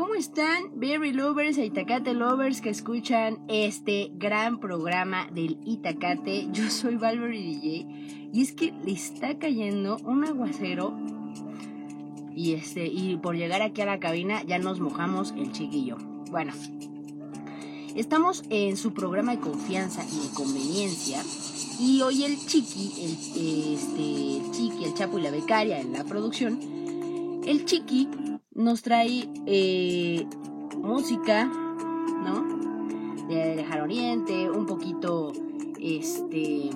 ¿Cómo están, Berry Lovers e Itacate Lovers que escuchan este gran programa del Itacate? Yo soy Valverde DJ y es que le está cayendo un aguacero y este y por llegar aquí a la cabina ya nos mojamos el chiquillo. Bueno, estamos en su programa de confianza y de conveniencia y hoy el chiqui, el, este, el chiqui, el chapo y la becaria en la producción, el chiqui nos trae eh, música, ¿no? De Dejar Oriente, un poquito, este,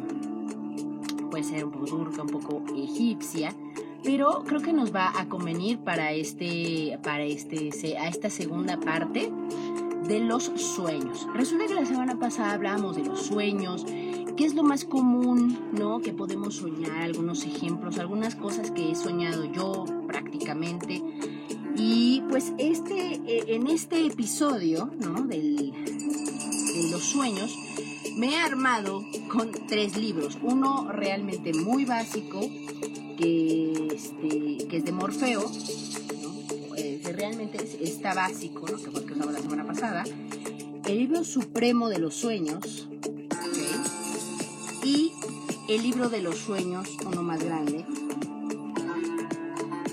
puede ser un poco turca, un poco egipcia, pero creo que nos va a convenir para este, para este, a esta segunda parte de los sueños. Resulta que la semana pasada hablamos de los sueños, qué es lo más común, ¿no? Que podemos soñar, algunos ejemplos, algunas cosas que he soñado yo prácticamente y pues este, eh, en este episodio ¿no? de los sueños, me he armado con tres libros. Uno realmente muy básico, que, este, que es de Morfeo. Eh, que realmente está básico, ¿no? que fue el que usaba la semana pasada. El libro supremo de los sueños. Y el libro de los sueños, uno más grande,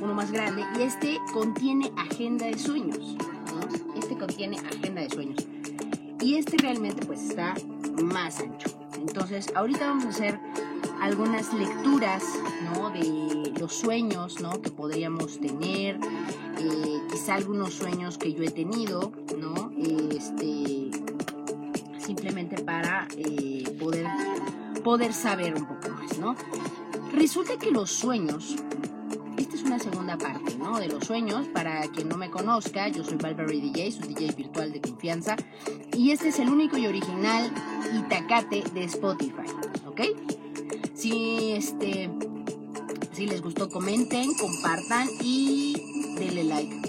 uno más grande, y este contiene agenda de sueños. Este contiene agenda de sueños. Y este realmente pues está más ancho. Entonces, ahorita vamos a hacer algunas lecturas, ¿no? De los sueños, ¿no? Que podríamos tener, eh, quizá algunos sueños que yo he tenido, ¿no? Este, simplemente para eh, poder, poder saber un poco más, ¿no? Resulta que los sueños una segunda parte, ¿no? De los sueños. Para quien no me conozca, yo soy Valverde DJ, su DJ virtual de confianza. Y este es el único y original Itacate de Spotify, ¿ok? Si, este, si les gustó, comenten, compartan y denle like.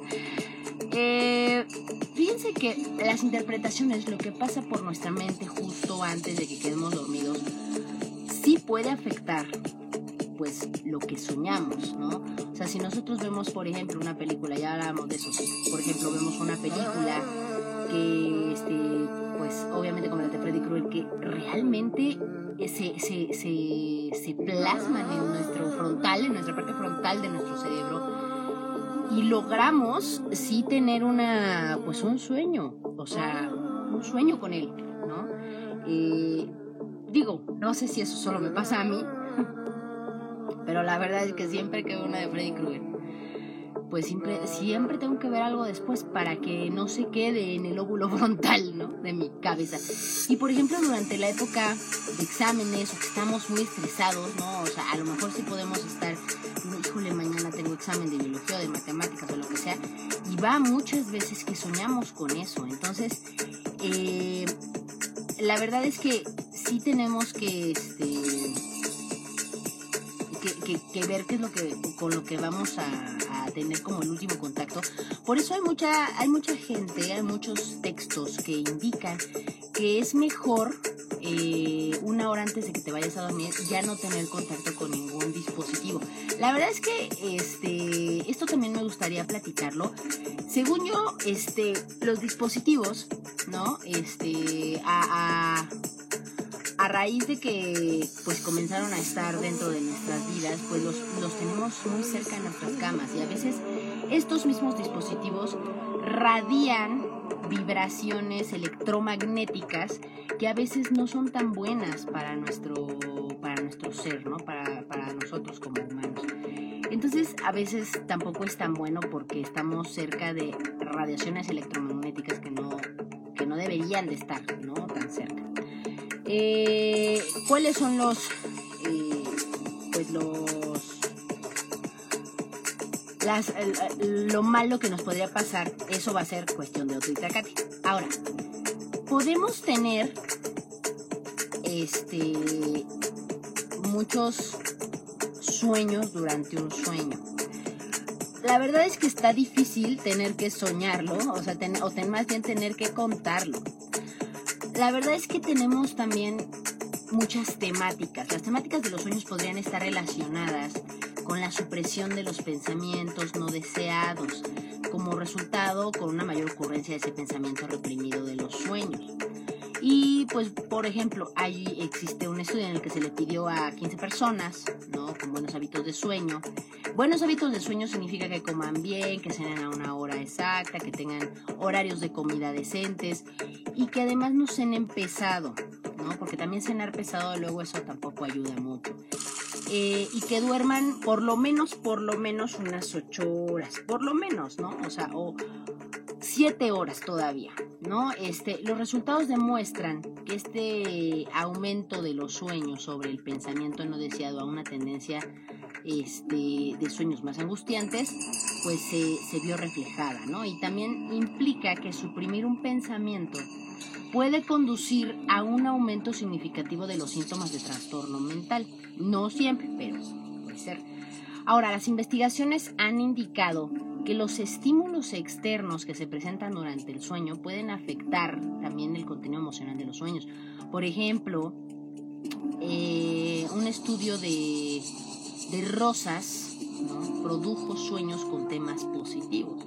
eh, fíjense que las interpretaciones, lo que pasa por nuestra mente justo antes de que quedemos dormidos, sí puede afectar pues lo que soñamos, ¿no? O sea, si nosotros vemos, por ejemplo, una película, ya hablamos de eso, por ejemplo, vemos una película que, este, pues obviamente como la de Freddy Krueger, que realmente se, se, se, se plasman en nuestro frontal, en nuestra parte frontal de nuestro cerebro, y logramos sí tener una, pues un sueño, o sea, un sueño con él, ¿no? Eh, digo, no sé si eso solo me pasa a mí, pero la verdad es que siempre que veo una de Freddy Krueger, pues siempre, siempre tengo que ver algo después para que no se quede en el óvulo frontal, ¿no? De mi cabeza. Y por ejemplo, durante la época de exámenes o que estamos muy estresados, ¿no? O sea, a lo mejor sí podemos estar, híjole, mañana tengo examen de biología o de matemáticas o lo que sea. Y va muchas veces que soñamos con eso. Entonces, eh, la verdad es que sí tenemos que, este, que, ver qué es lo que con lo que vamos a, tener como el último contacto. Por eso hay mucha, hay mucha gente, hay muchos textos que indican que es mejor eh, una hora antes de que te vayas a dormir ya no tener contacto con ningún dispositivo. La verdad es que este, esto también me gustaría platicarlo. Según yo, este, los dispositivos, ¿no? Este, a raíz de que pues comenzaron a estar dentro de nuestras vidas, pues los, los tenemos muy cerca de nuestras camas y a veces estos mismos dispositivos radian vibraciones electromagnéticas que a veces no son tan buenas para nuestro, para nuestro ser, ¿no? Para, para nosotros como humanos. Entonces a veces tampoco es tan bueno porque estamos cerca de radiaciones electromagnéticas que no, que no deberían de estar, ¿no? Tan cerca. Eh, ¿Cuáles son los, eh, pues los, las, lo malo que nos podría pasar? Eso va a ser cuestión de otro itacate. Ahora, podemos tener, este, muchos sueños durante un sueño. La verdad es que está difícil tener que soñarlo, o sea, o más bien tener que contarlo la verdad es que tenemos también muchas temáticas. Las temáticas de los sueños podrían estar relacionadas con la supresión de los pensamientos no deseados, como resultado con una mayor ocurrencia de ese pensamiento reprimido de los sueños. Y pues, por ejemplo, ahí existe un estudio en el que se le pidió a 15 personas, ¿no? Con buenos hábitos de sueño. Buenos hábitos de sueño significa que coman bien, que cenen a una hora exacta, que tengan horarios de comida decentes y que además no cenen pesado, ¿no? Porque también cenar pesado luego eso tampoco ayuda mucho. Eh, y que duerman por lo menos, por lo menos unas 8 horas, por lo menos, ¿no? O sea, o 7 horas todavía, ¿no? Este, los resultados demuestran que este aumento de los sueños sobre el pensamiento no deseado a una tendencia este, de sueños más angustiantes, pues se, se vio reflejada, ¿no? Y también implica que suprimir un pensamiento puede conducir a un aumento significativo de los síntomas de trastorno mental. No siempre, pero puede ser. Ahora, las investigaciones han indicado que los estímulos externos que se presentan durante el sueño pueden afectar también el contenido emocional de los sueños. Por ejemplo, eh, un estudio de, rosas produjo sueños con temas positivos.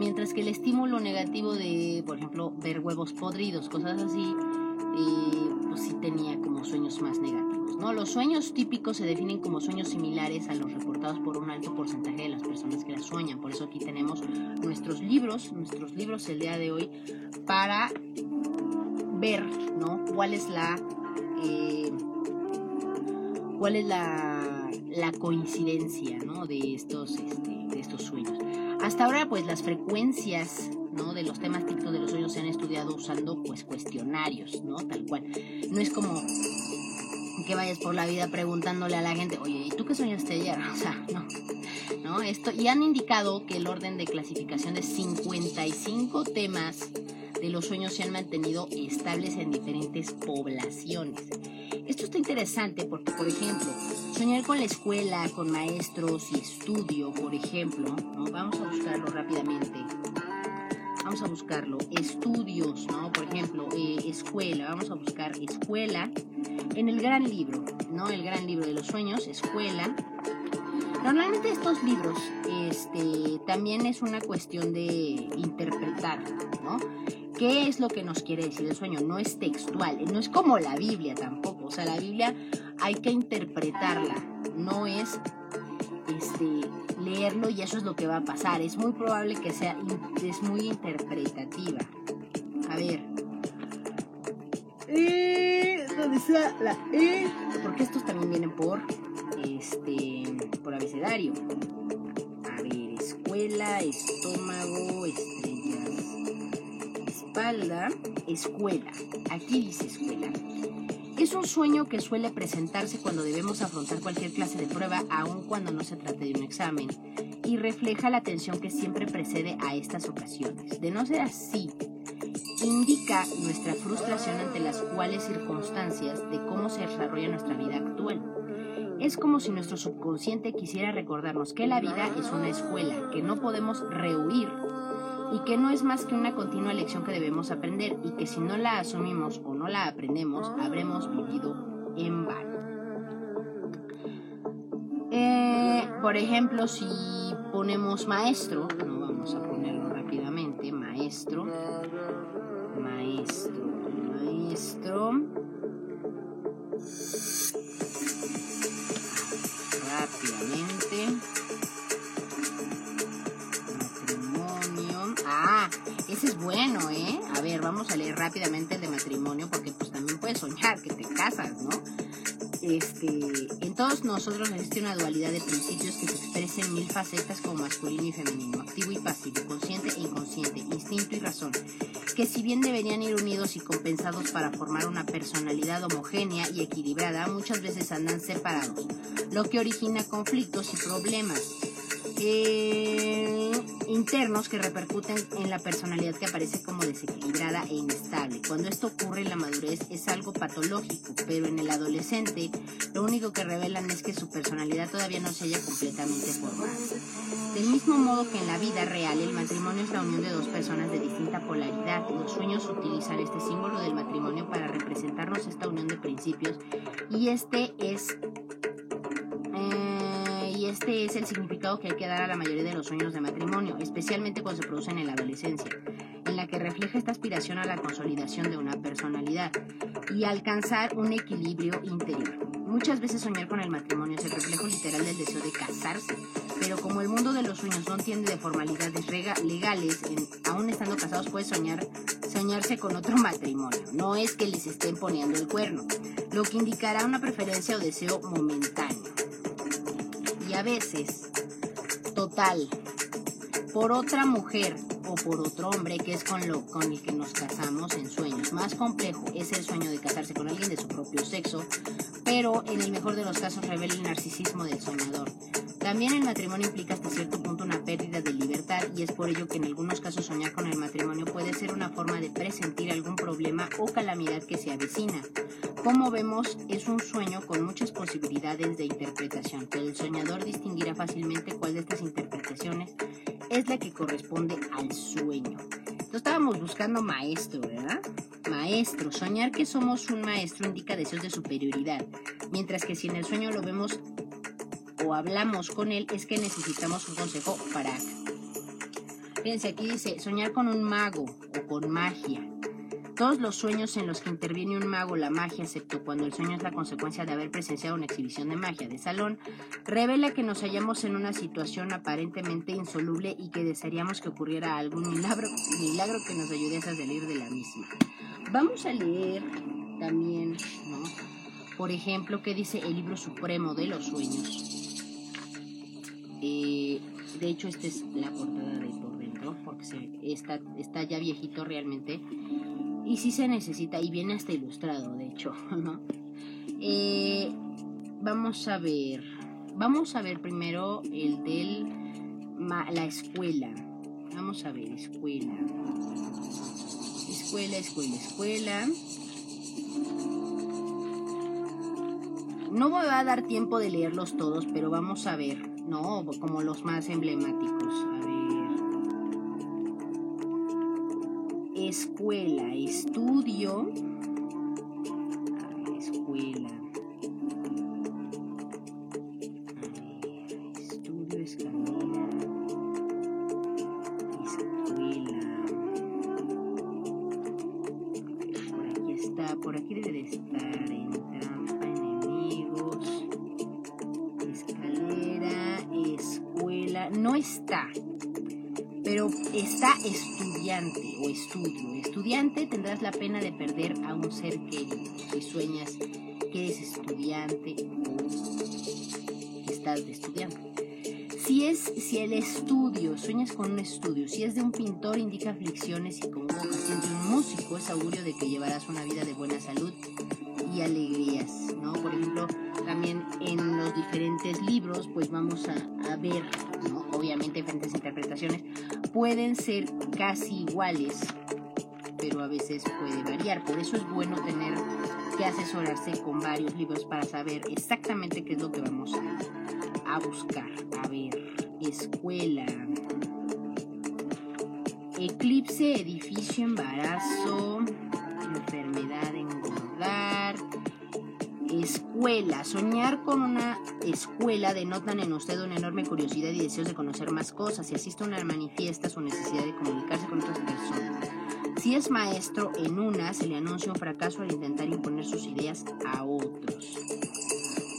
Mientras que el estímulo negativo de, por ejemplo, ver huevos podridos, cosas así, eh, pues sí tenía como sueños más negativos. ¿no? Los sueños típicos se definen como sueños similares a los reportados por un alto porcentaje de las personas que las sueñan. Por eso aquí tenemos nuestros libros, nuestros libros el día de hoy, para ver ¿no? cuál es la... Eh, cuál es la, la coincidencia ¿no? de, estos, este, de estos sueños. Hasta ahora, pues las frecuencias de los temas típicos de los sueños se han estudiado usando pues cuestionarios, ¿no? Tal cual. No es como que vayas por la vida preguntándole a la gente, oye, ¿y tú qué soñaste ayer? O sea, no. ¿No? Esto, y han indicado que el orden de clasificación de 55 temas de los sueños se han mantenido estables en diferentes poblaciones. Esto está interesante porque, por ejemplo, soñar con la escuela, con maestros y estudio, por ejemplo, vamos a buscarlo rápidamente. Vamos a buscarlo. Estudios, ¿no? Por ejemplo, eh, escuela. Vamos a buscar escuela en el gran libro, ¿no? El gran libro de los sueños, escuela. Normalmente estos libros este, también es una cuestión de interpretar, ¿no? ¿Qué es lo que nos quiere decir el sueño? No es textual, no es como la Biblia tampoco. O sea, la Biblia hay que interpretarla, no es este, leerlo y eso es lo que va a pasar. Es muy probable que sea, es muy interpretativa. A ver. Eh, ¿Dónde está la E? Porque estos también vienen por, este, por abecedario. A ver, escuela, estómago, estrellas espalda, escuela. Aquí dice escuela. Es un sueño que suele presentarse cuando debemos afrontar cualquier clase de prueba, aun cuando no se trate de un examen, y refleja la tensión que siempre precede a estas ocasiones. De no ser así, indica nuestra frustración ante las cuales circunstancias de cómo se desarrolla nuestra vida actual. Es como si nuestro subconsciente quisiera recordarnos que la vida es una escuela, que no podemos rehuir y que no es más que una continua lección que debemos aprender y que si no la asumimos o no la aprendemos, habremos vivido en vano. Eh, por ejemplo, si ponemos maestro, no vamos a ponerlo rápidamente, maestro, maestro, maestro. Es bueno, ¿eh? A ver, vamos a leer rápidamente el de matrimonio porque pues también puedes soñar que te casas, ¿no? Este, en todos nosotros existe una dualidad de principios que se expresa en mil facetas como masculino y femenino, activo y pasivo, consciente e inconsciente, instinto y razón, que si bien deberían ir unidos y compensados para formar una personalidad homogénea y equilibrada, muchas veces andan separados, lo que origina conflictos y problemas eh, internos que repercuten en la personalidad que aparece como desequilibrada e inestable. Cuando esto ocurre en la madurez es algo patológico, pero en el adolescente lo único que revelan es que su personalidad todavía no se haya completamente formado. Del mismo modo que en la vida real el matrimonio es la unión de dos personas de distinta polaridad, los sueños utilizan este símbolo del matrimonio para representarnos esta unión de principios y este es... Eh, este es el significado que hay que dar a la mayoría de los sueños de matrimonio, especialmente cuando se producen en la adolescencia, en la que refleja esta aspiración a la consolidación de una personalidad y alcanzar un equilibrio interior. Muchas veces soñar con el matrimonio es el reflejo literal del deseo de casarse, pero como el mundo de los sueños no entiende de formalidades legales, aún estando casados puede soñar soñarse con otro matrimonio. No es que les estén poniendo el cuerno, lo que indicará una preferencia o deseo momentáneo. Veces, total, por otra mujer o por otro hombre que es con, lo, con el que nos casamos en sueños. Más complejo es el sueño de casarse con alguien de su propio sexo, pero en el mejor de los casos revela el narcisismo del soñador. También el matrimonio implica hasta cierto punto una pérdida de libertad y es por ello que en algunos casos soñar con el matrimonio puede ser una forma de presentir algún problema o calamidad que se avecina. Como vemos, es un sueño con muchas posibilidades de interpretación, pero el soñador distinguirá fácilmente cuál de estas interpretaciones es la que corresponde al sueño. Entonces estábamos buscando maestro, ¿verdad? Maestro. Soñar que somos un maestro indica deseos de superioridad, mientras que si en el sueño lo vemos o hablamos con él es que necesitamos un consejo para... Fíjense, aquí dice, soñar con un mago o con magia. Todos los sueños en los que interviene un mago, la magia, excepto cuando el sueño es la consecuencia de haber presenciado una exhibición de magia de salón, revela que nos hallamos en una situación aparentemente insoluble y que desearíamos que ocurriera algún milagro, milagro que nos ayude a salir de la misma. Vamos a leer también. Por ejemplo, qué dice el libro supremo de los sueños. De hecho, esta es la portada de por dentro, porque se, está, está ya viejito realmente y sí se necesita, y viene hasta ilustrado, de hecho, ¿no? Eh, vamos a ver, vamos a ver primero el del la escuela. Vamos a ver, escuela. Escuela, escuela, escuela. No voy a dar tiempo de leerlos todos, pero vamos a ver, ¿no? Como los más emblemáticos. A ver. escuela, estudio, no está, pero está estudiante o estudio. Estudiante tendrás la pena de perder a un ser querido. Si sueñas que eres estudiante o estás de estudiante. Si es, si el estudio, sueñas con un estudio, si es de un pintor indica aflicciones y como vocación de un músico es augurio de que llevarás una vida de buena salud y alegrías, ¿no? Por ejemplo, también en los diferentes libros, pues vamos a, ver. Obviamente diferentes interpretaciones, pueden ser casi iguales pero a veces puede variar. Por eso es bueno tener que asesorarse con varios libros para saber exactamente qué es lo que vamos a, buscar. A ver, escuela. Eclipse, edificio, embarazo, enfermedad, escuela. Soñar con una escuela denotan en usted una enorme curiosidad y deseos de conocer más cosas. Si asiste a una manifiesta su necesidad de comunicarse con otras personas. Si es maestro en una, se le anuncia un fracaso al intentar imponer sus ideas a otros.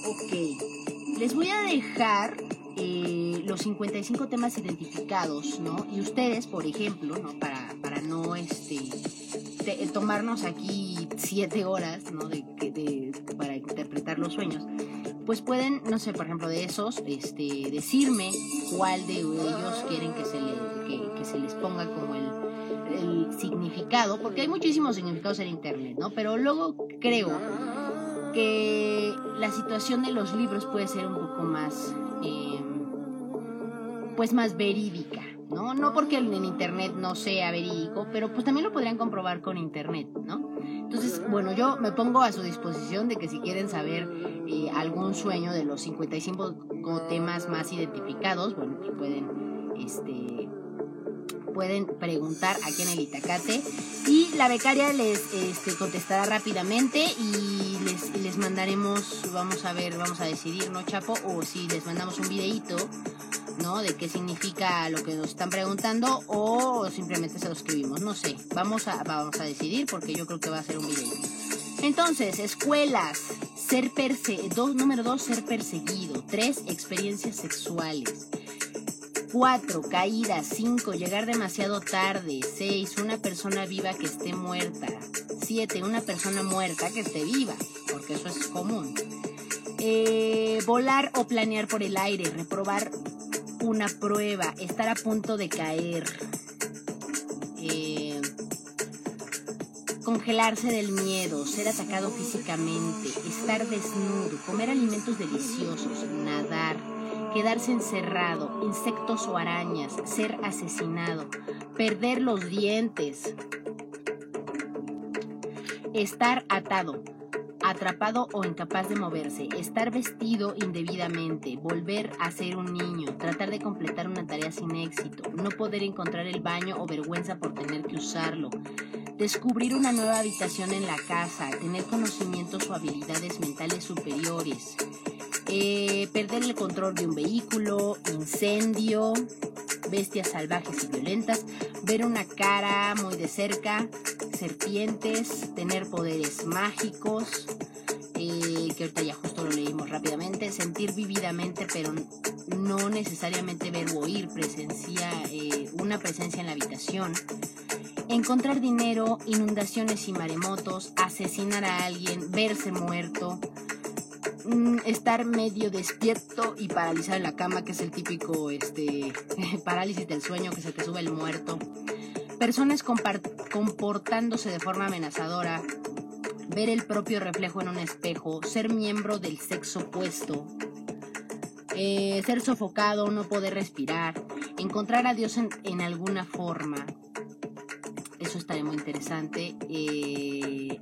Ok, les voy a dejar eh, los 55 temas identificados, ¿no? Y ustedes, por ejemplo, ¿no? Para, para no este, tomarnos aquí siete horas, ¿no? Los sueños, pues pueden, no sé, por ejemplo, de esos, este, decirme cuál de ellos quieren que se, les ponga como el significado, porque hay muchísimos significados en internet, ¿no? Pero luego creo que la situación de los libros puede ser un poco más, em, pues más verídica, ¿no? No porque en internet no sea verídico, pero pues también lo podrían comprobar con internet, ¿no? Entonces, bueno, yo me pongo a su disposición de que si quieren saber eh, algún sueño de los 55 temas más identificados, bueno, pues pueden, este, pueden preguntar aquí en el Itacate y la becaria les este, contestará rápidamente y les, les mandaremos, vamos a ver, vamos a decidir, ¿no, Chapo? O si les mandamos un videíto, ¿no? De qué significa lo que nos están preguntando o simplemente se lo escribimos, no sé. Vamos a, vamos a decidir porque yo creo que va a ser un video. Entonces, escuelas, ser perse dos, número dos, ser perseguido. Tres, experiencias sexuales. 4. Caída. 5. Llegar demasiado tarde. 6. Una persona viva que esté muerta. 7. Una persona muerta que esté viva, porque eso es común. Eh, volar o planear por el aire. Reprobar una prueba. Estar a punto de caer. Eh, congelarse del miedo, ser atacado físicamente, estar desnudo, comer alimentos deliciosos, nadar, quedarse encerrado, insectos o arañas, ser asesinado, perder los dientes, estar atado, atrapado o incapaz de moverse, estar vestido indebidamente, volver a ser un niño, tratar de completar una tarea sin éxito, no poder encontrar el baño o vergüenza por tener que usarlo, descubrir una nueva habitación en la casa, tener conocimientos o habilidades mentales superiores, eh, perder el control de un vehículo, incendio, bestias salvajes y violentas, ver una cara muy de cerca, serpientes, tener poderes mágicos, eh, que ahorita ya justo lo leímos rápidamente, sentir vividamente, pero no necesariamente ver o oír presencia, eh, una presencia en la habitación. Encontrar dinero, inundaciones y maremotos, asesinar a alguien, verse muerto, Mm, estar medio despierto y paralizado en la cama, que es el típico este, parálisis del sueño, que se te sube el muerto. Personas comportándose de forma amenazadora, ver el propio reflejo en un espejo, ser miembro del sexo opuesto, eh, ser sofocado, no poder respirar, encontrar a Dios en, alguna forma. Eso estaría muy interesante. Eh,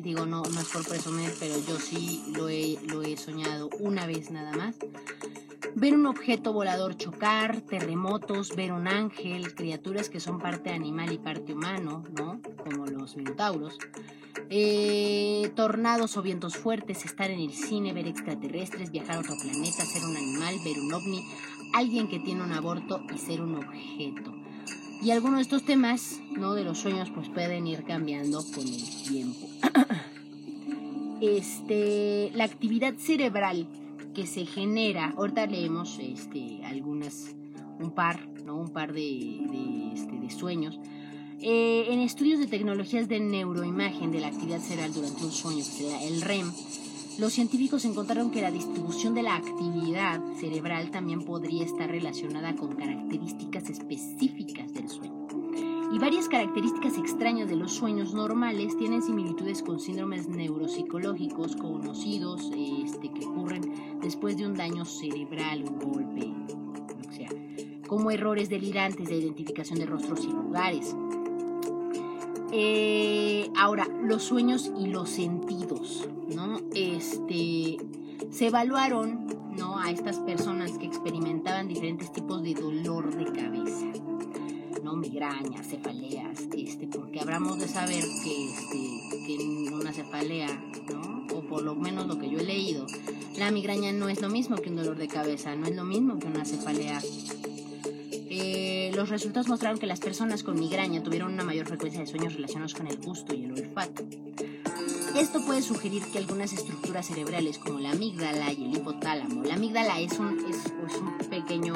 digo, no, no es por presumir, pero yo sí lo he, lo he soñado una vez nada más. Ver un objeto volador chocar, terremotos, ver un ángel, criaturas que son parte animal y parte humano, ¿no? Como los minotauros. Eh, tornados o vientos fuertes, estar en el cine, ver extraterrestres, viajar a otro planeta, ser un animal, ver un ovni, alguien que tiene un aborto y ser un objeto. Y algunos de estos temas, ¿no? De los sueños, pues pueden ir cambiando con el tiempo. este, la actividad cerebral que se genera, ahorita leemos este, algunas, un par, ¿no? Un par de, de, este, de sueños. Eh, en estudios de tecnologías de neuroimagen de la actividad cerebral durante un sueño, que el REM, los científicos encontraron que la distribución de la actividad cerebral también podría estar relacionada con características específicas del sueño. Y varias características extrañas de los sueños normales tienen similitudes con síndromes neuropsicológicos conocidos este, que ocurren después de un daño cerebral, un golpe, o sea, como errores delirantes de identificación de rostros y lugares. Eh, ahora, los sueños y los sentidos, ¿no? Este, se evaluaron, ¿no? A estas personas que experimentaban diferentes tipos de dolor de cabeza, ¿no? Migrañas, cefaleas, este, porque hablamos de saber que, este, que una cefalea, ¿no? O por lo menos lo que yo he leído, la migraña no es lo mismo que un dolor de cabeza, no es lo mismo que una cefalea eh, los resultados mostraron que las personas con migraña tuvieron una mayor frecuencia de sueños relacionados con el gusto y el olfato. Esto puede sugerir que algunas estructuras cerebrales como la amígdala y el hipotálamo, la amígdala es un, es, un pequeño,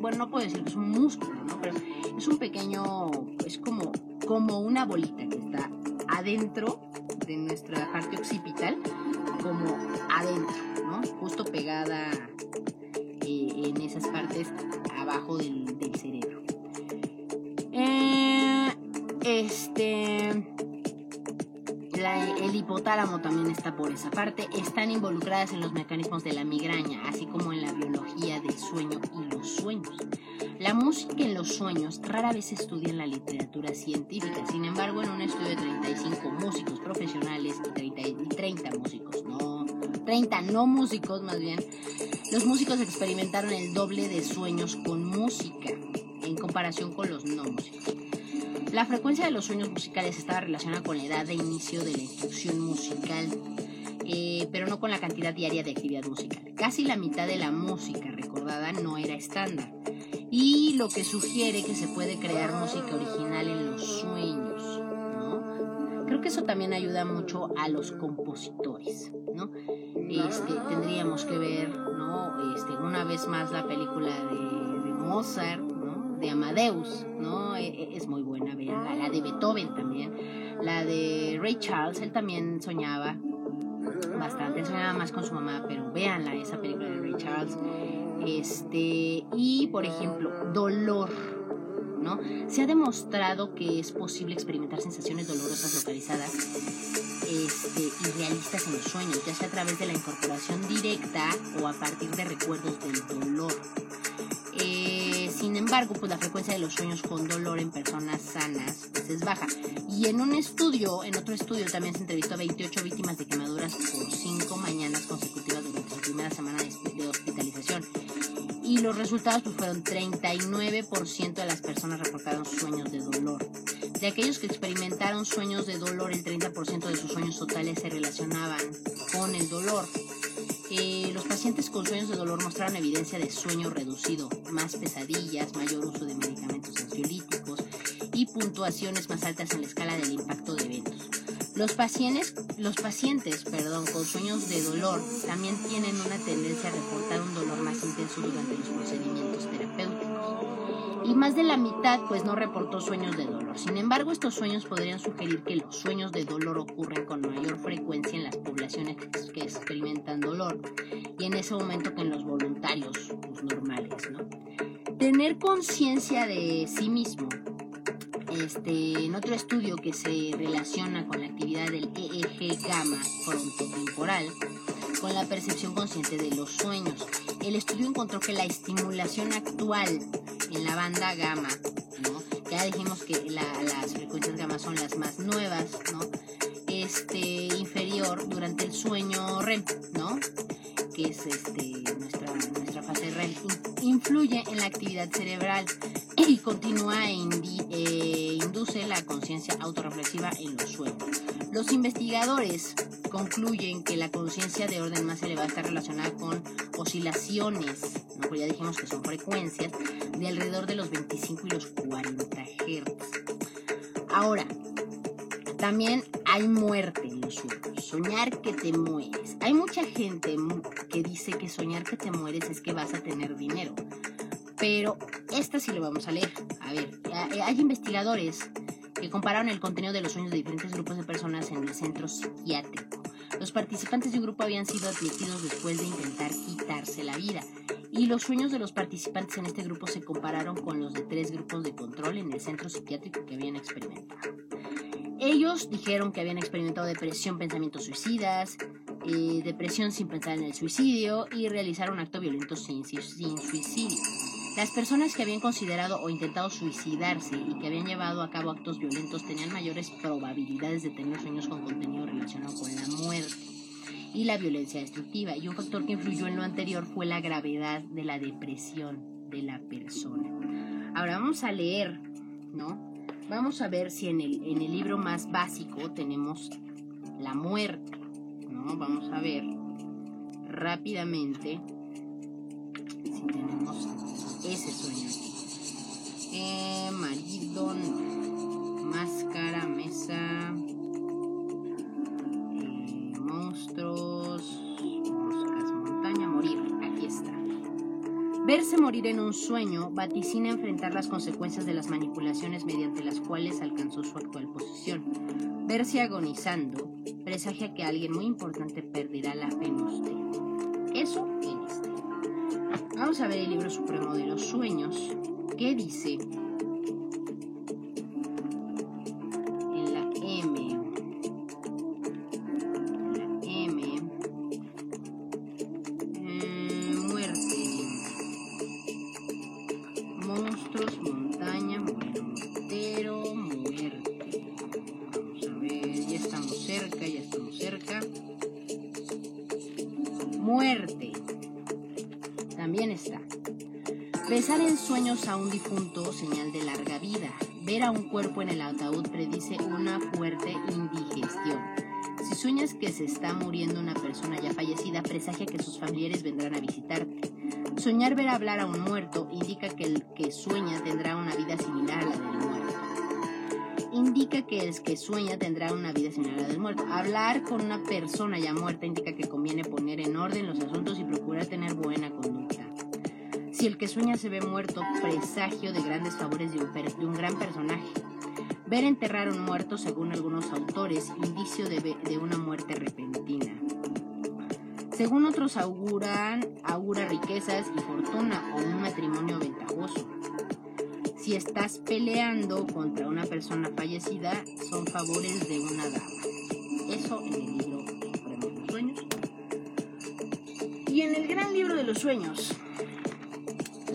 bueno, no puedo decir que es un músculo, ¿no? pero es un pequeño, es como, como una bolita que está adentro de nuestra parte occipital, como adentro, ¿no? justo pegada en esas partes abajo del, cerebro. Eh, este. el hipotálamo también está por esa parte. Están involucradas en los mecanismos de la migraña, así como en la biología del sueño y los sueños. La música en los sueños rara vez se estudia en la literatura científica. Sin embargo, en un estudio de 35 músicos profesionales y 30, y 30 músicos, no 30 no músicos más bien, los músicos experimentaron el doble de sueños con música. en comparación con los no músicos. La frecuencia de los sueños musicales estaba relacionada con la edad de inicio de la instrucción musical, eh, pero no con la cantidad diaria de actividad musical. Casi la mitad de la música recordada no era estándar, y lo que sugiere que se puede crear música original en los sueños. ¿No? Que eso también ayuda mucho a los compositores. ¿no? Este, tendríamos que ver ¿no? este, una vez más la película de, Mozart de Amadeus, ¿no? E, e, es muy buena, veanla. La de Beethoven también. La de Ray Charles, él también soñaba bastante, soñaba más con su mamá, pero véanla, esa película de Ray Charles. Este, y por ejemplo, dolor, Se ha demostrado que es posible experimentar sensaciones dolorosas localizadas este, y realistas en los sueños, ya sea a través de la incorporación directa o a partir de recuerdos del dolor. Eh, sin embargo, pues la frecuencia de los sueños con dolor en personas sanas pues, es baja. Y en un estudio, en otro estudio también se entrevistó a 28 víctimas de quemaduras por 5 mañanas consecutivas durante su primera semana de, hospitalización. Y los resultados pues, fueron 39% de las personas reportaron sueños de dolor. De aquellos que experimentaron sueños de dolor, el 30% de sus sueños totales se relacionaban con el dolor. Eh, los pacientes con sueños de dolor mostraron evidencia de sueño reducido, más pesadillas, mayor uso de medicamentos ansiolíticos y puntuaciones más altas en la escala del impacto de. Los pacientes, los pacientes perdón, con sueños de dolor también tienen una tendencia a reportar un dolor más intenso durante los procedimientos terapéuticos y más de la mitad pues no reportó sueños de dolor. Sin embargo, estos sueños podrían sugerir que los sueños de dolor ocurren con mayor frecuencia en las poblaciones que experimentan dolor y en ese momento que en los voluntarios pues, normales, ¿no? Tener conciencia de sí mismo. Este, en otro estudio que se relaciona con la actividad del EEG gamma frontotemporal, con la percepción consciente de los sueños. El estudio encontró que la estimulación actual en la banda gamma, ¿no? Ya dijimos que las frecuencias gamma son las más nuevas, ¿no? Este, inferior durante el sueño REM, ¿no? Que es este, nuestra. Influye en la actividad cerebral y continúa e, e induce la conciencia autorreflexiva en los sueños. Los investigadores concluyen que la conciencia de orden más elevada está relacionada con oscilaciones, ya dijimos que son frecuencias, de alrededor de los 25 y los 40 Hz. Ahora, también hay muerte en los sueños, soñar que te mueres. Hay mucha gente que dice que soñar que te mueres es que vas a tener dinero, pero esta sí lo vamos a leer. A ver, hay investigadores que compararon el contenido de los sueños de diferentes grupos de personas en el centro psiquiátrico. Los participantes de un grupo habían sido admitidos después de intentar quitarse la vida y los sueños de los participantes en este grupo se compararon con los de tres grupos de control en el centro psiquiátrico que habían experimentado. Ellos dijeron que habían experimentado depresión, pensamientos suicidas, eh, depresión sin pensar en el suicidio y realizar un acto violento sin, sin suicidio. Las personas que habían considerado o intentado suicidarse y que habían llevado a cabo actos violentos tenían mayores probabilidades de tener sueños con contenido relacionado con la muerte y la violencia destructiva. Y un factor que influyó en lo anterior fue la gravedad de la depresión de la persona. Ahora vamos a leer, ¿no? Vamos a ver si en el, en el libro más básico tenemos la muerte, ¿no? Vamos a ver rápidamente si tenemos ese sueño. Eh, marido, máscara, mesa, Verse morir en un sueño vaticina enfrentar las consecuencias de las manipulaciones mediante las cuales alcanzó su actual posición. Verse agonizando presagia que alguien muy importante perderá la fe en usted. Eso en este. Vamos a ver el libro supremo de los sueños. ¿Qué dice? Besar en sueños a un difunto, señal de larga vida. Ver a un cuerpo en el ataúd predice una fuerte indigestión. Si sueñas que se está muriendo una persona ya fallecida, presagia que sus familiares vendrán a visitarte. Soñar ver hablar a un muerto indica que el que sueña tendrá una vida similar a la del muerto. Indica que el que sueña tendrá una vida similar a la del muerto. Hablar con una persona ya muerta indica Si el que sueña se ve muerto, presagio de grandes favores de un, gran personaje. Ver enterrar a un muerto, según algunos autores, indicio de, de una muerte repentina. Según otros auguran, augura riquezas y fortuna o un matrimonio ventajoso. Si estás peleando contra una persona fallecida, son favores de una dama. Eso en el libro de los Sueños. Y en el gran libro de los sueños,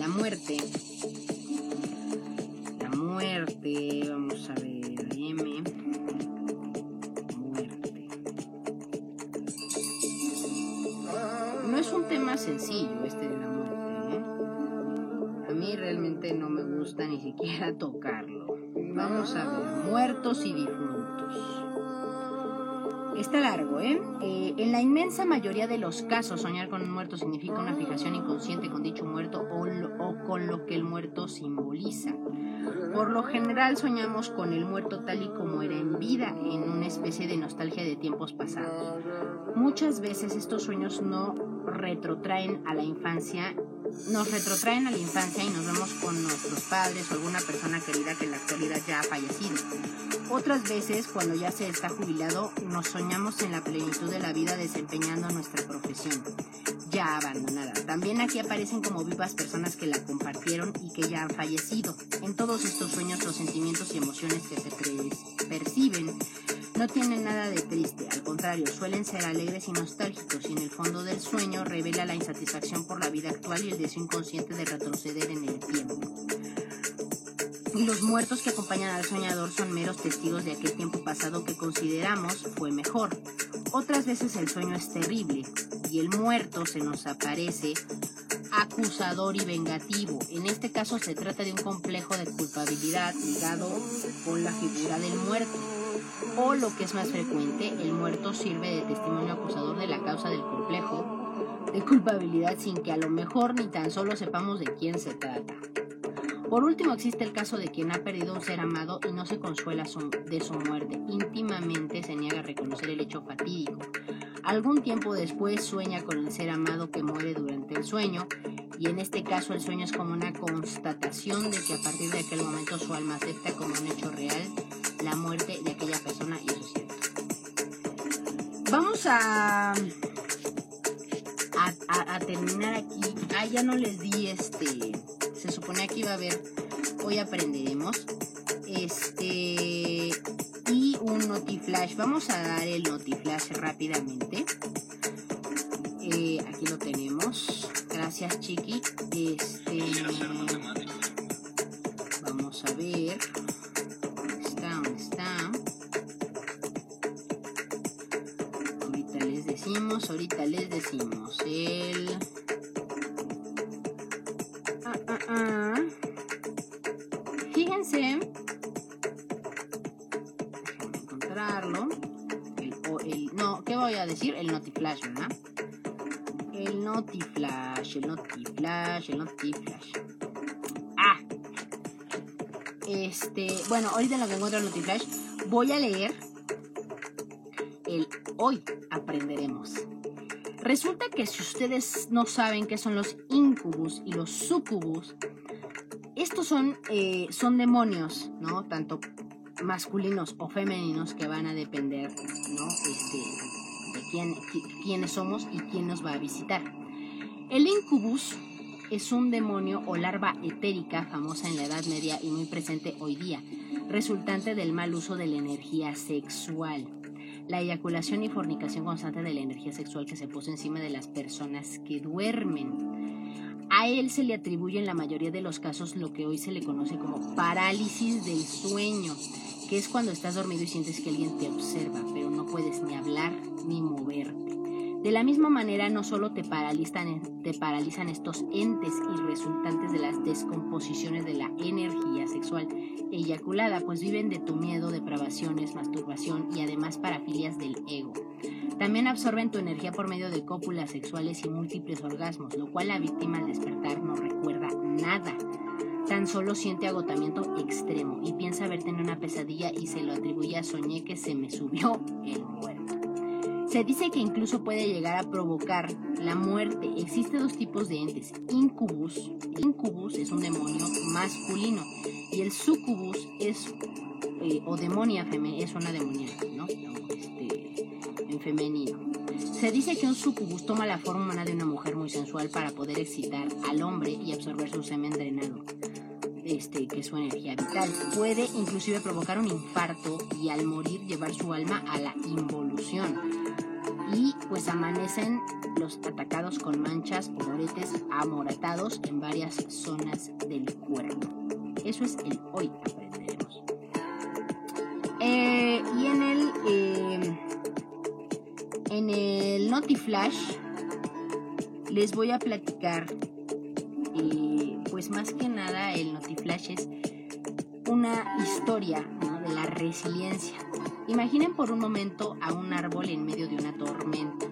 la muerte. La muerte, vamos a ver, M. Muerte. No es un tema sencillo este de la muerte, ¿eh? A mí realmente no me gusta ni siquiera tocarlo. Vamos a ver, muertos y difuntos. Está largo, ¿eh? ¿eh? En la inmensa mayoría de los casos, soñar con un muerto significa una fijación inconsciente con dicho muerto o, o, con lo que el muerto simboliza. Por lo general soñamos con el muerto tal y como era en vida, en una especie de nostalgia de tiempos pasados. Muchas veces estos sueños no retrotraen a la infancia nos retrotraen a la infancia y nos vemos con nuestros padres o alguna persona querida que en la actualidad ya ha fallecido. Otras veces, cuando ya se está jubilado, nos soñamos en la plenitud de la vida desempeñando nuestra profesión, ya abandonada. También aquí aparecen como vivas personas que la compartieron y que ya han fallecido. En todos estos sueños los sentimientos y emociones que se perciben no tienen nada de triste, al contrario, suelen ser alegres y nostálgicos y en el fondo del sueño revela la insatisfacción por la vida actual y el deseo inconsciente de retroceder en el tiempo. Y los muertos que acompañan al soñador son meros testigos de aquel tiempo pasado que consideramos fue mejor. Otras veces el sueño es terrible y el muerto se nos aparece acusador y vengativo. En este caso se trata de un complejo de culpabilidad ligado con la figura del muerto o lo que es más frecuente, el muerto sirve de testimonio acusador de la causa del complejo de culpabilidad sin que a lo mejor ni tan solo sepamos de quién se trata. Por último, existe el caso de quien ha perdido un ser amado y no se consuela de su muerte. Íntimamente se niega a reconocer el hecho fatídico. Algún tiempo después sueña con el ser amado que muere durante el sueño y en este caso el sueño es como una constatación de que a partir de aquel momento su alma acepta como un hecho real la muerte de aquella persona y eso es cierto. Vamos a, a, terminar aquí. Ah, ya no les di este. Se supone que iba a haber. Hoy aprenderemos. Este. Y un notiflash. Vamos a dar el notiflash rápidamente. Eh, aquí lo tenemos. Gracias, Chiqui. Este. Vamos a ver. Voy a leer el hoy aprenderemos. Resulta que si ustedes no saben qué son los incubus y los sucubus, estos son, eh, son demonios, ¿no? Tanto masculinos o femeninos que van a depender, ¿no? Este, de quién, quiénes somos y quién nos va a visitar. El incubus es un demonio o larva etérica famosa en la Edad Media y muy presente hoy día, resultante del mal uso de la energía sexual la eyaculación y fornicación constante de la energía sexual que se puso encima de las personas que duermen. A él se le atribuye en la mayoría de los casos lo que hoy se le conoce como parálisis del sueño, que es cuando estás dormido y sientes que alguien te observa, pero no puedes ni hablar ni moverte. De la misma manera, no solo te paralizan, te paralizan estos entes y resultantes de las descomposiciones de la energía sexual eyaculada, pues viven de tu miedo, depravaciones, masturbación y además parafilias del ego. También absorben tu energía por medio de cópulas sexuales y múltiples orgasmos, lo cual la víctima al despertar no recuerda nada. Tan solo siente agotamiento extremo y piensa haber tenido una pesadilla y se lo atribuye a soñé que se me subió el muerto. Se dice que incluso puede llegar a provocar la muerte. Existen dos tipos de entes. Incubus. Incubus es un demonio masculino y el sucubus es, eh, o demonia femenina, es una demonia, ¿no? Este, en femenino. Se dice que un sucubus toma la forma humana de una mujer muy sensual para poder excitar al hombre y absorber su semen drenado. Este, que es su energía vital. Puede inclusive provocar un infarto y al morir llevar su alma a la involución y pues amanecen los atacados con manchas o moretes amoratados en varias zonas del cuerpo. Eso es el hoy aprenderemos. Eh, y en el eh, en el Notiflash les voy a platicar eh, pues más que nada el Notiflash es una historia de la resiliencia Imaginen por un momento a un árbol en medio de una tormenta.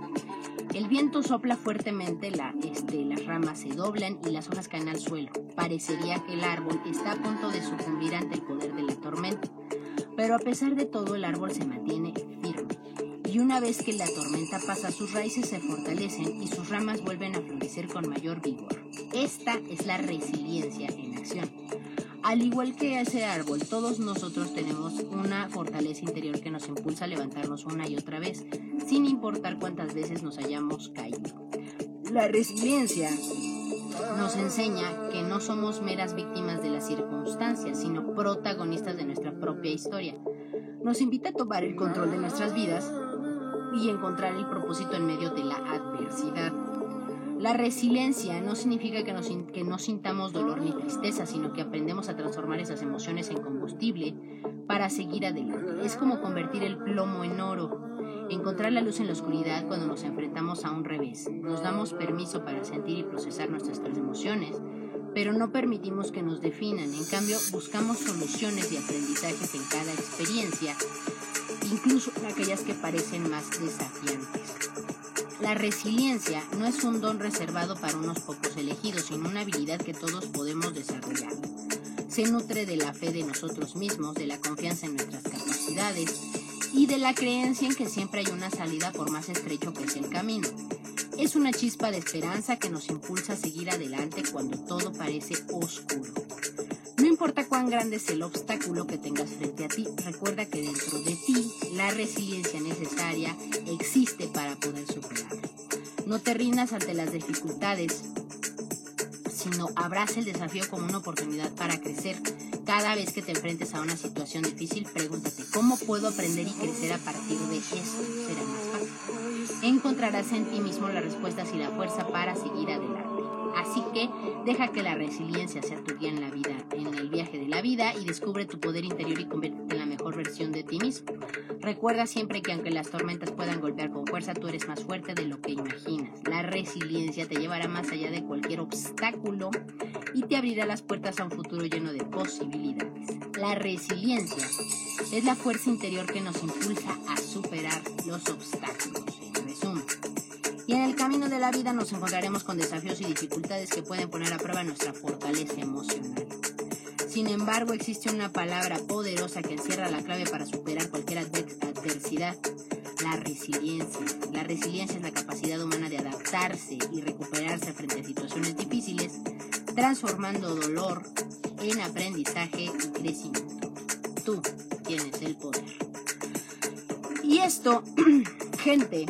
El viento sopla fuertemente, la, este, las ramas se doblan y las hojas caen al suelo. Parecería que el árbol está a punto de sucumbir ante el poder de la tormenta. Pero a pesar de todo, el árbol se mantiene firme. Y una vez que la tormenta pasa, sus raíces se fortalecen y sus ramas vuelven a florecer con mayor vigor. Esta es la resiliencia en acción. Al igual que ese árbol, todos nosotros tenemos una fortaleza interior que nos impulsa a levantarnos una y otra vez, sin importar cuántas veces nos hayamos caído. La resiliencia nos enseña que no somos meras víctimas de las circunstancias, sino protagonistas de nuestra propia historia. Nos invita a tomar el control de nuestras vidas y encontrar el propósito en medio de la adversidad. La resiliencia no significa que, no sintamos dolor ni tristeza, sino que aprendemos a transformar esas emociones en combustible para seguir adelante. Es como convertir el plomo en oro, encontrar la luz en la oscuridad cuando nos enfrentamos a un revés. Nos damos permiso para sentir y procesar nuestras emociones, pero no permitimos que nos definan. En cambio, buscamos soluciones y aprendizajes en cada experiencia, incluso aquellas que parecen más desafiantes. La resiliencia no es un don reservado para unos pocos elegidos, sino una habilidad que todos podemos desarrollar. Se nutre de la fe de nosotros mismos, de la confianza en nuestras capacidades y de la creencia en que siempre hay una salida por más estrecho que es el camino. Es una chispa de esperanza que nos impulsa a seguir adelante cuando todo parece oscuro. Importa cuán grande es el obstáculo que tengas frente a ti, recuerda que dentro de ti la resiliencia necesaria existe para poder superarlo. No te rindas ante las dificultades, sino abraza el desafío como una oportunidad para crecer. Cada vez que te enfrentes a una situación difícil, pregúntate, ¿cómo puedo aprender y crecer a partir de eso? Será más fácil. Encontrarás en ti mismo las respuestas y la fuerza para seguir adelante. Así que deja que la resiliencia sea tu guía en la vida, en el viaje de la vida y descubre tu poder interior y conviértete en la mejor versión de ti mismo. Recuerda siempre que aunque las tormentas puedan golpear con fuerza, tú eres más fuerte de lo que imaginas. La resiliencia te llevará más allá de cualquier obstáculo y te abrirá las puertas a un futuro lleno de posibilidades. La resiliencia es la fuerza interior que nos impulsa a superar los obstáculos. En resumen, y en el camino de la vida nos encontraremos con desafíos y dificultades que pueden poner a prueba nuestra fortaleza emocional. Sin embargo, existe una palabra poderosa que encierra la clave para superar cualquier adversidad, la resiliencia. La resiliencia es la capacidad humana de adaptarse y recuperarse frente a situaciones difíciles, transformando dolor en aprendizaje y crecimiento. Tú tienes el poder. Y esto, gente,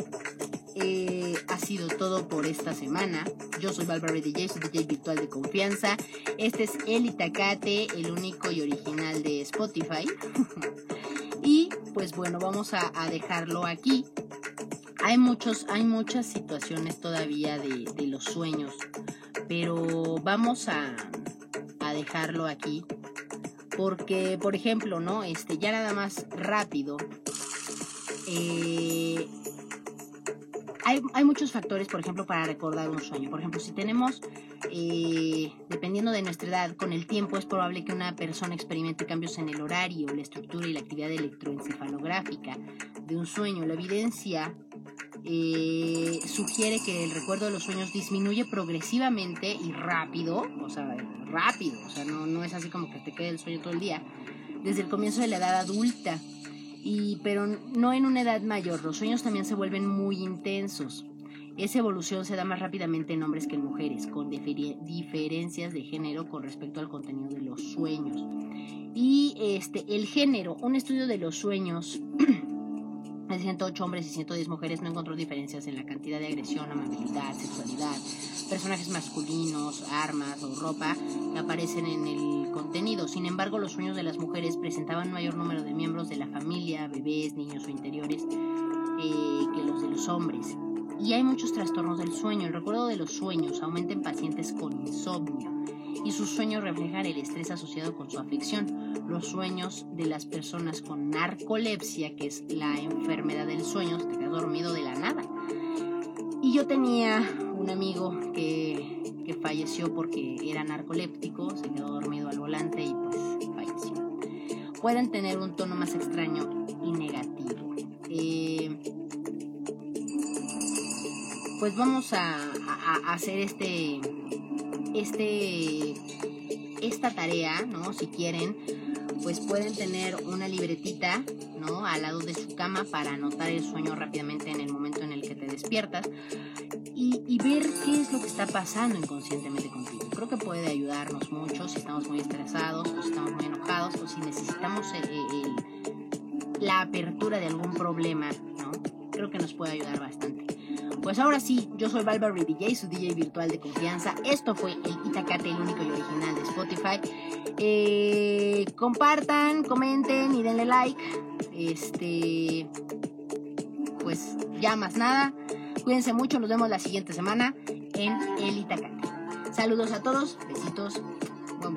eh, ha sido todo por esta semana. Yo soy Valverde DJ, soy DJ virtual de confianza. Este es el Itacate, el único y original de Spotify. y pues bueno, vamos a, dejarlo aquí. Hay, muchos, hay muchas situaciones todavía de, los sueños, pero vamos a, a dejarlo aquí porque por ejemplo no este ya nada más rápido eh, hay, hay, muchos factores, por ejemplo, para recordar un sueño. Por ejemplo, si tenemos, eh, dependiendo de nuestra edad, con el tiempo es probable que una persona experimente cambios en el horario, la estructura y la actividad electroencefalográfica de un sueño. La evidencia eh, sugiere que el recuerdo de los sueños disminuye progresivamente y rápido, o sea, rápido, o sea, no, no es así como que te quede el sueño todo el día, desde el comienzo de la edad adulta pero no en una edad mayor. Los sueños también se vuelven muy intensos. Esa evolución se da más rápidamente en hombres que en mujeres, con diferencias de género con respecto al contenido de los sueños. Y este, el género, un estudio de los sueños de 108 hombres y 110 mujeres no encontró diferencias en la cantidad de agresión, amabilidad, sexualidad, personajes masculinos, armas o ropa que aparecen en el contenido. Sin embargo, los sueños de las mujeres presentaban mayor número de miembros de la familia, bebés, niños o interiores, eh, que los de los hombres. Y hay muchos trastornos del sueño. El recuerdo de los sueños aumenta en pacientes con insomnio y sus sueños reflejan el estrés asociado con su aflicción. Los sueños de las personas con narcolepsia, que es la enfermedad del sueño, se queda dormido de la nada. Y yo tenía un amigo que, que falleció porque era narcoléptico, se quedó dormido al volante y pues falleció. Pueden tener un tono más extraño y negativo. Eh, pues vamos a, hacer este, este, esta tarea, ¿no? Si quieren, pues pueden tener una libretita, ¿no? Al lado de su cama para anotar el sueño rápidamente en el momento en el que te despiertas y, ver qué es lo que está pasando inconscientemente contigo. Creo que puede ayudarnos mucho si estamos muy estresados o si estamos muy enojados o si necesitamos la apertura de algún problema, ¿no? Creo que nos puede ayudar bastante. Pues ahora sí, yo soy Valverde DJ, su DJ virtual de confianza. Esto fue el Itacate, el único y original de Spotify. Eh, compartan, comenten y denle like. Este, pues ya más nada. Cuídense mucho, nos vemos la siguiente semana en El Itacate. Saludos a todos, besitos, buen